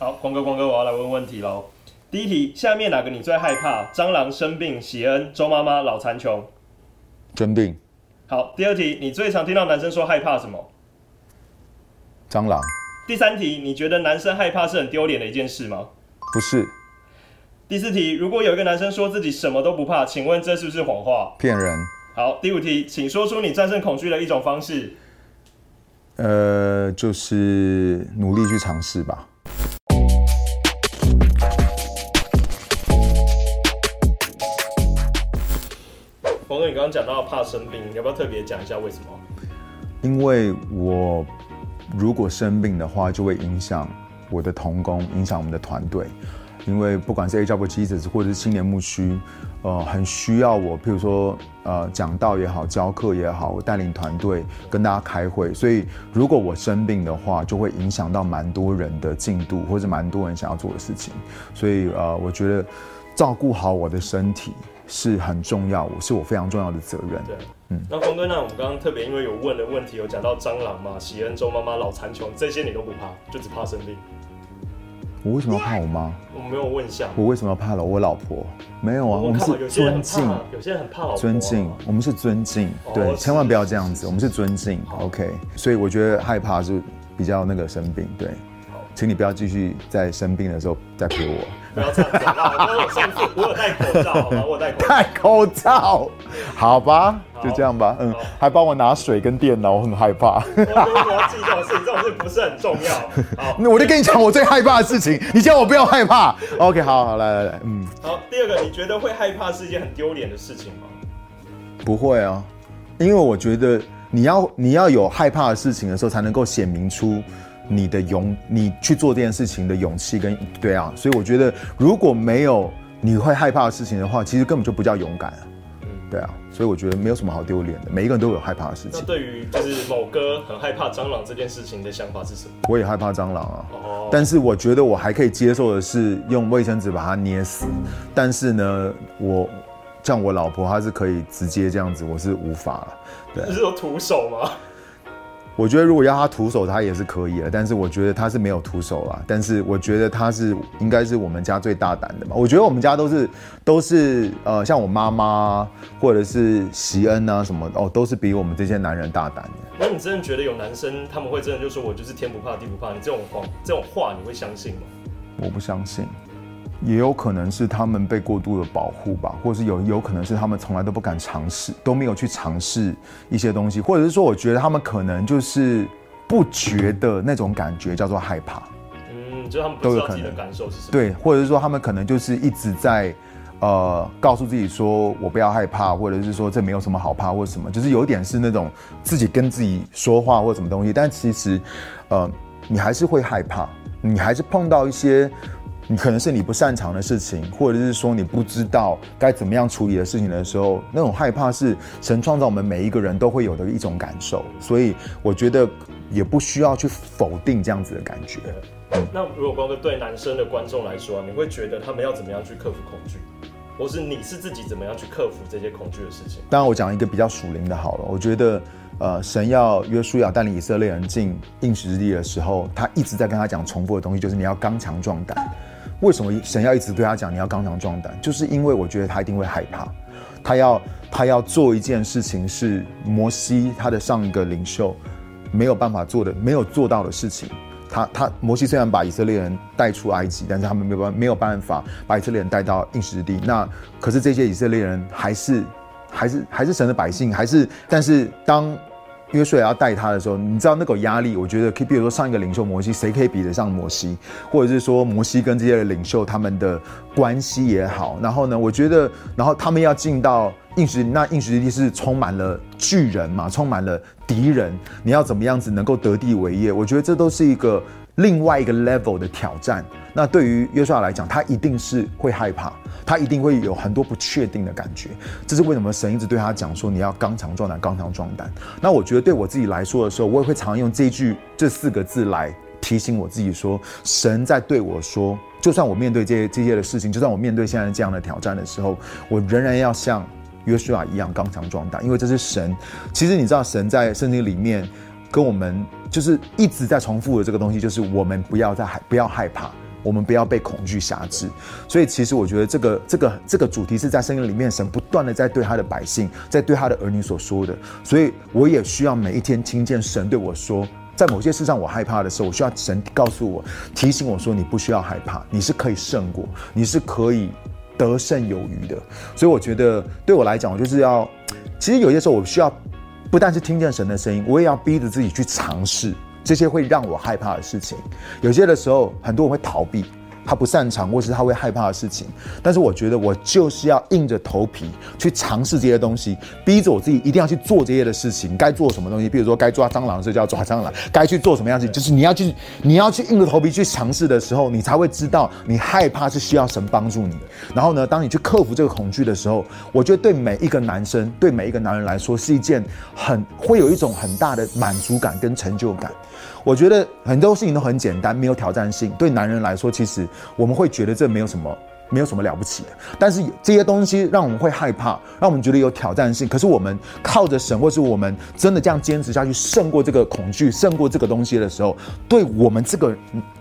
好，光哥，光哥，我要来问问题喽。第一题，下面哪个你最害怕？蟑螂、生病、喜恩、周妈妈、老残穷。生病。好，第二题，你最常听到男生说害怕什么？蟑螂。第三题，你觉得男生害怕是很丢脸的一件事吗？不是。第四题，如果有一个男生说自己什么都不怕，请问这是不是谎话？骗人。好，第五题，请说出你战胜恐惧的一种方式。呃，就是努力去尝试吧。冯哥，你刚刚讲到怕生病，你要不要特别讲一下为什么？因为我如果生病的话，就会影响我的同工，影响我们的团队。因为不管是 A W Jesus 或者是青年牧区，呃，很需要我，譬如说，呃，讲道也好，教课也好，我带领团队跟大家开会，所以如果我生病的话，就会影响到蛮多人的进度，或者蛮多人想要做的事情。所以，呃，我觉得照顾好我的身体是很重要，我是我非常重要的责任。对，嗯。那峰哥，那我们刚刚特别因为有问的问题，有讲到蟑螂嘛，喜恩周妈妈、老残穷这些你都不怕，就只怕生病。我为什么要怕我妈？我没有问一下。我为什么要怕了我老婆？没有啊，我们是尊敬。有些人很怕老婆。尊敬，我们是尊敬，对，千万不要这样子。我们是尊敬，OK。所以我觉得害怕是比较那个生病，对。请你不要继续在生病的时候再陪我。不要这样子啊！我上次我有戴口罩，好吗？我戴戴口罩，好吧，就这样吧。嗯，还帮我拿水跟电脑，我很害怕。我我要记这种事情，这种事不是很重要。我就跟你讲我最害怕的事情，你叫我不要害怕。OK，好好来来来，嗯。好，第二个，你觉得会害怕是一件很丢脸的事情吗？不会啊，因为我觉得你要你要有害怕的事情的时候，才能够显明出。你的勇，你去做这件事情的勇气跟对啊，所以我觉得如果没有你会害怕的事情的话，其实根本就不叫勇敢对啊，所以我觉得没有什么好丢脸的，每一个人都有害怕的事情。那对于就是某哥很害怕蟑螂这件事情的想法是什么？我也害怕蟑螂啊，哦，但是我觉得我还可以接受的是用卫生纸把它捏死。但是呢，我像我老婆她是可以直接这样子，我是无法了。对，你是说徒手吗？我觉得如果要他徒手，他也是可以的。但是我觉得他是没有徒手啦。但是我觉得他是应该是我们家最大胆的嘛。我觉得我们家都是都是呃，像我妈妈或者是席恩啊什么哦，都是比我们这些男人大胆的。那你真的觉得有男生他们会真的就说我就是天不怕地不怕？你这种话这种话你会相信吗？我不相信。也有可能是他们被过度的保护吧，或者是有有可能是他们从来都不敢尝试，都没有去尝试一些东西，或者是说，我觉得他们可能就是不觉得那种感觉叫做害怕。嗯，就他们都有可能感受是什么？对，或者是说他们可能就是一直在呃告诉自己说我不要害怕，或者是说这没有什么好怕或者什么，就是有点是那种自己跟自己说话或什么东西，但其实呃你还是会害怕，你还是碰到一些。你可能是你不擅长的事情，或者是说你不知道该怎么样处理的事情的时候，那种害怕是神创造我们每一个人都会有的一种感受，所以我觉得也不需要去否定这样子的感觉。那如果光哥对男生的观众来说，你会觉得他们要怎么样去克服恐惧，或是你是自己怎么样去克服这些恐惧的事情？当然，我讲一个比较属灵的好了。我觉得，呃，神要约书亚带领以色列人进应许之地的时候，他一直在跟他讲重复的东西，就是你要刚强壮胆。为什么神要一直对他讲你要刚强壮胆？就是因为我觉得他一定会害怕，他要他要做一件事情是摩西他的上一个领袖没有办法做的、没有做到的事情。他他摩西虽然把以色列人带出埃及，但是他们没有办没有办法把以色列人带到应许之地。那可是这些以色列人还是还是还是神的百姓，还是但是当。约瑟要带他的时候，你知道那个压力，我觉得可以，比如说上一个领袖摩西，谁可以比得上摩西？或者是说摩西跟这些领袖他们的关系也好，然后呢，我觉得，然后他们要进到应许，那应许之地是充满了巨人嘛，充满了敌人，你要怎么样子能够得地为业？我觉得这都是一个另外一个 level 的挑战。那对于约书亚来讲，他一定是会害怕。他一定会有很多不确定的感觉，这是为什么神一直对他讲说你要刚强壮胆，刚强壮胆。那我觉得对我自己来说的时候，我也会常用这句这四个字来提醒我自己说，神在对我说，就算我面对这这些的事情，就算我面对现在这样的挑战的时候，我仍然要像约书亚一样刚强壮胆，因为这是神。其实你知道，神在圣经里面跟我们就是一直在重复的这个东西，就是我们不要再害不要害怕。我们不要被恐惧辖制。所以其实我觉得这个这个这个主题是在圣经里面，神不断的在对他的百姓，在对他的儿女所说的。所以我也需要每一天听见神对我说，在某些事上我害怕的时候，我需要神告诉我，提醒我说你不需要害怕，你是可以胜过，你是可以得胜有余的。所以我觉得对我来讲，我就是要，其实有些时候我需要不但是听见神的声音，我也要逼着自己去尝试这些会让我害怕的事情。有些的时候，很多人会逃避。他不擅长，或是他会害怕的事情，但是我觉得我就是要硬着头皮去尝试这些东西，逼着我自己一定要去做这些的事情。该做什么东西，比如说该抓蟑螂的时候就要抓蟑螂，该去做什么样子，就是你要去，你要去硬着头皮去尝试的时候，你才会知道你害怕是需要神帮助你的。然后呢，当你去克服这个恐惧的时候，我觉得对每一个男生，对每一个男人来说，是一件很会有一种很大的满足感跟成就感。我觉得很多事情都很简单，没有挑战性。对男人来说，其实我们会觉得这没有什么，没有什么了不起的。但是这些东西让我们会害怕，让我们觉得有挑战性。可是我们靠着神，或是我们真的这样坚持下去，胜过这个恐惧，胜过这个东西的时候，对我们这个。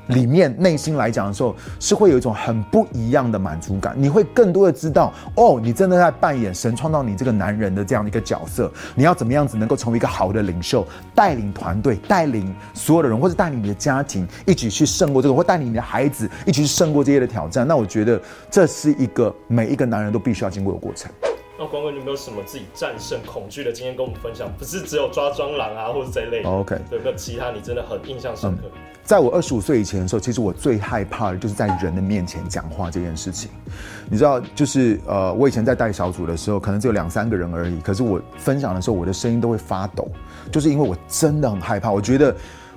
里面内心来讲的时候，是会有一种很不一样的满足感。你会更多的知道，哦，你真的在扮演神创造你这个男人的这样的一个角色。你要怎么样子能够成为一个好的领袖，带领团队，带领所有的人，或者带领你的家庭一起去胜过这个，或带领你的孩子一起去胜过这些的挑战。那我觉得这是一个每一个男人都必须要经过的过程。那光哥，你有没有什么自己战胜恐惧的经验跟我们分享？不是只有抓蟑螂啊，或者这一类。OK，有没有其他你真的很印象深刻？在我二十五岁以前的时候，其实我最害怕的就是在人的面前讲话这件事情。你知道，就是呃，我以前在带小组的时候，可能只有两三个人而已，可是我分享的时候，我的声音都会发抖，就是因为我真的很害怕。我觉得，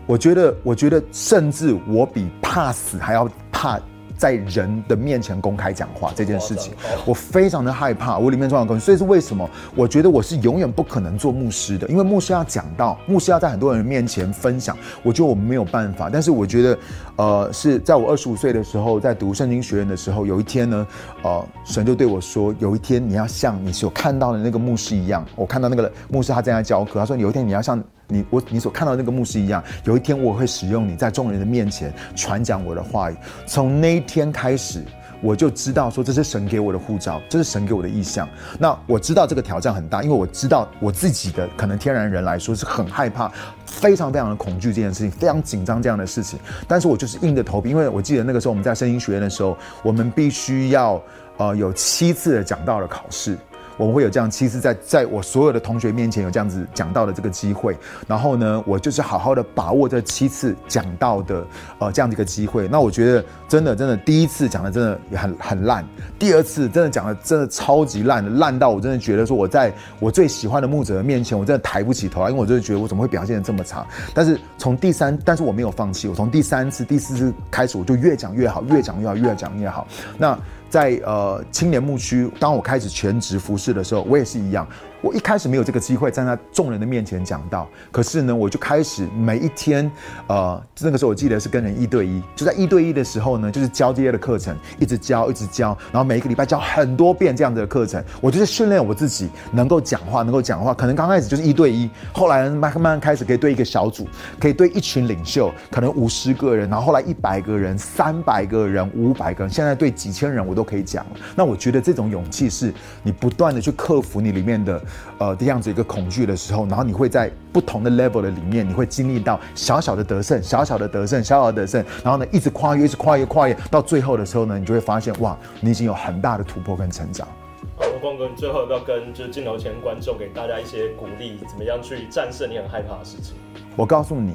我觉得，我觉得，甚至我比怕死还要怕。在人的面前公开讲话这件事情，我非常的害怕。我里面重要东西，所以是为什么？我觉得我是永远不可能做牧师的，因为牧师要讲到，牧师要在很多人面前分享，我觉得我们没有办法。但是我觉得，呃，是在我二十五岁的时候，在读圣经学院的时候，有一天呢，呃，神就对我说，有一天你要像你所看到的那个牧师一样，我看到那个牧师他正在教课，他说有一天你要像。你我你所看到那个牧师一样，有一天我会使用你在众人的面前传讲我的话语。从那一天开始，我就知道说这是神给我的护照，这是神给我的意向。那我知道这个挑战很大，因为我知道我自己的可能天然人来说是很害怕，非常非常的恐惧这件事情，非常紧张这样的事情。但是我就是硬着头皮，因为我记得那个时候我们在声音学院的时候，我们必须要呃有七次的讲道的考试。我们会有这样，其实，在在我所有的同学面前有这样子讲到的这个机会，然后呢，我就是好好的把握这七次讲到的呃这样的一个机会。那我觉得真的真的第一次讲的真的也很很烂，第二次真的讲的真的超级烂，烂到我真的觉得说我在我最喜欢的牧者面前，我真的抬不起头来，因为我真的觉得我怎么会表现的这么差。但是从第三，但是我没有放弃，我从第三次、第四次开始，我就越讲越好，越讲越好，越讲越好。那。在呃青年牧区，当我开始全职服侍的时候，我也是一样。我一开始没有这个机会站在众人的面前讲到，可是呢，我就开始每一天，呃，那个时候我记得是跟人一对一，就在一对一的时候呢，就是教这些的课程，一直教，一直教，然后每一个礼拜教很多遍这样子的课程，我就是训练我自己能够讲话，能够讲话。可能刚开始就是一对一，后来慢慢开始可以对一个小组，可以对一群领袖，可能五十个人，然后后来一百个人、三百个人、五百个人，现在对几千人我都可以讲。那我觉得这种勇气是你不断的去克服你里面的。呃，这样子一个恐惧的时候，然后你会在不同的 level 的里面，你会经历到小小的得胜，小小的得胜，小小的得胜，然后呢，一直跨越，一直跨越，跨越到最后的时候呢，你就会发现，哇，你已经有很大的突破跟成长。好，光哥，你最后要不要跟就是镜头前观众给大家一些鼓励，怎么样去战胜你很害怕的事情？我告诉你，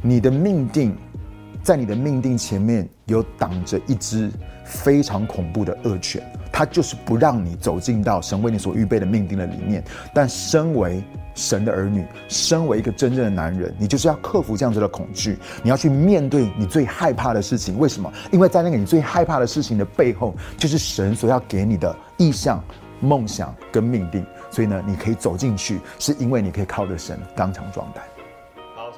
你的命定，在你的命定前面有挡着一只非常恐怖的恶犬。他就是不让你走进到神为你所预备的命定的里面。但身为神的儿女，身为一个真正的男人，你就是要克服这样子的恐惧，你要去面对你最害怕的事情。为什么？因为在那个你最害怕的事情的背后，就是神所要给你的意向、梦想跟命定。所以呢，你可以走进去，是因为你可以靠着神刚强壮胆。好，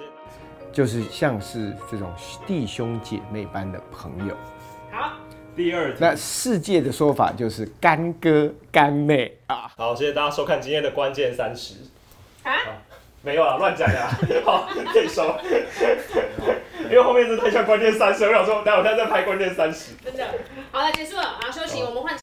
就是像是这种弟兄姐妹般的朋友。好。第二，那世界的说法就是干哥干妹啊。好，谢谢大家收看今天的关键三十。啊？没有啊，乱讲啊。好，可以收。因为后面真的太像关键三十，我想说，待会他再拍关键三十。真的。好了，结束了，好休息，我们换。